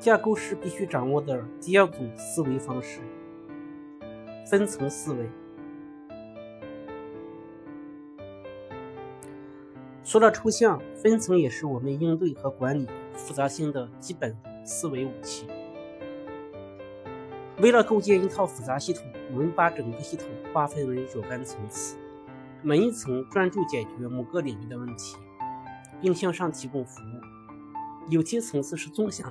架构师必须掌握的第二种思维方式——分层思维。除了抽象，分层也是我们应对和管理复杂性的基本思维武器。为了构建一套复杂系统，我们把整个系统划分为若干层次，每一层专注解决某个领域的问题，并向上提供服务。有些层次是纵向。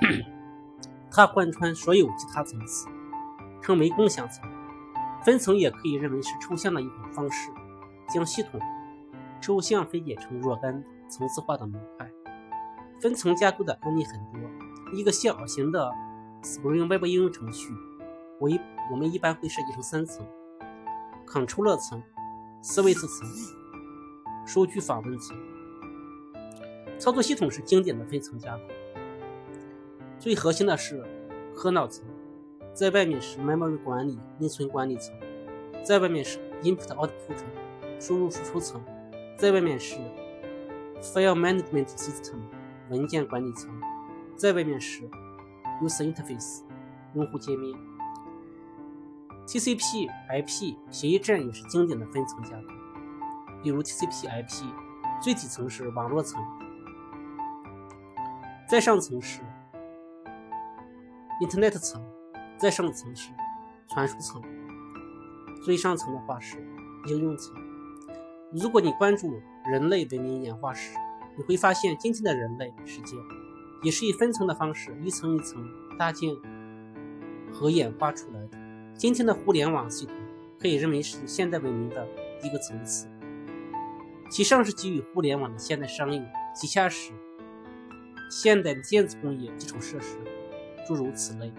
它贯穿所有其他层次，称为共享层。分层也可以认为是抽象的一种方式，将系统抽象分解成若干层次化的模块。分层架构的案例很多。一个小型的 Spring Web 应用程序，我一我们一般会设计成三层：Controller 层、Service 层、数据访问层。操作系统是经典的分层架构。最核心的是核脑层，在外面是 memory 管理、内存管理层，在外面是 input output 输入输出层，在外面是 file management system 文件管理层，在外面是 user interface 用户界面。TCP/IP 协议站也是经典的分层架构，比如 TCP/IP 最底层是网络层，在上层是。Internet 层，再上层是传输层，最上层的话是应用层。如果你关注人类文明演化史，你会发现今天的人类世界也是以分层的方式一层一层搭建和演化出来的。今天的互联网系统可以认为是现代文明的一个层次，其上是基于互联网的现代商业，其下是现代的电子工业基础设施。诸如此类。